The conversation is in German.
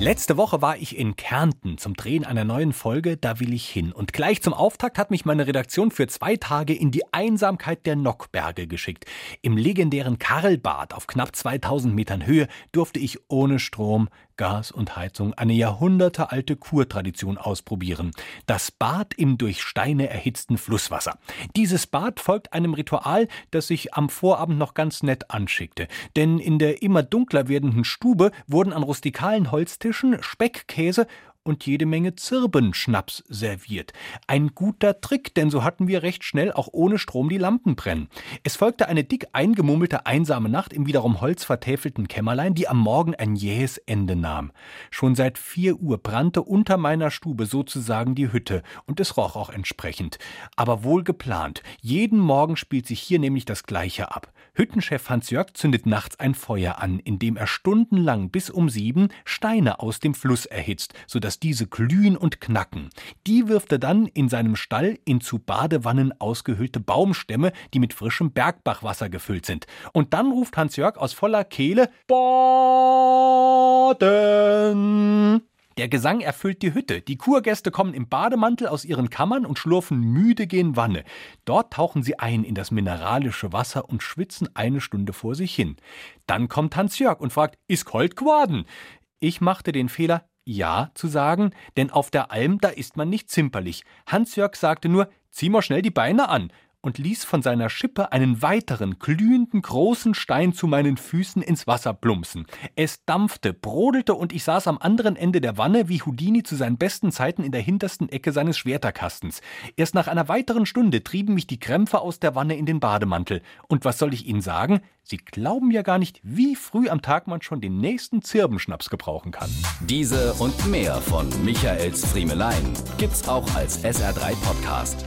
Letzte Woche war ich in Kärnten zum Drehen einer neuen Folge Da will ich hin. Und gleich zum Auftakt hat mich meine Redaktion für zwei Tage in die Einsamkeit der Nockberge geschickt. Im legendären Karlbad auf knapp 2000 Metern Höhe durfte ich ohne Strom, Gas und Heizung eine jahrhundertealte Kurtradition ausprobieren. Das Bad im durch Steine erhitzten Flusswasser. Dieses Bad folgt einem Ritual, das sich am Vorabend noch ganz nett anschickte. Denn in der immer dunkler werdenden Stube wurden an rustikalen Holztischen Tischen Speck, Käse und jede Menge Zirbenschnaps serviert. Ein guter Trick, denn so hatten wir recht schnell auch ohne Strom die Lampen brennen. Es folgte eine dick eingemummelte einsame Nacht im wiederum holzvertäfelten Kämmerlein, die am Morgen ein jähes Ende nahm. Schon seit vier Uhr brannte unter meiner Stube sozusagen die Hütte und es roch auch entsprechend. Aber wohl geplant. Jeden Morgen spielt sich hier nämlich das Gleiche ab. Hüttenchef Hans-Jörg zündet nachts ein Feuer an, in dem er stundenlang bis um sieben Steine aus dem Fluss erhitzt, sodass diese glühen und knacken. Die wirft er dann in seinem Stall in zu Badewannen ausgehöhlte Baumstämme, die mit frischem Bergbachwasser gefüllt sind. Und dann ruft Hans-Jörg aus voller Kehle Baden! Der Gesang erfüllt die Hütte. Die Kurgäste kommen im Bademantel aus ihren Kammern und schlurfen müde gen Wanne. Dort tauchen sie ein in das mineralische Wasser und schwitzen eine Stunde vor sich hin. Dann kommt Hans-Jörg und fragt, ist kalt geworden? Ich machte den Fehler, ja zu sagen, denn auf der Alm, da ist man nicht zimperlich. Hans-Jörg sagte nur, zieh mal schnell die Beine an und ließ von seiner Schippe einen weiteren, glühenden, großen Stein zu meinen Füßen ins Wasser plumpsen. Es dampfte, brodelte und ich saß am anderen Ende der Wanne wie Houdini zu seinen besten Zeiten in der hintersten Ecke seines Schwerterkastens. Erst nach einer weiteren Stunde trieben mich die Krämpfe aus der Wanne in den Bademantel. Und was soll ich Ihnen sagen? Sie glauben ja gar nicht, wie früh am Tag man schon den nächsten Zirbenschnaps gebrauchen kann. Diese und mehr von Michaels Friemelein gibt's auch als SR3 Podcast.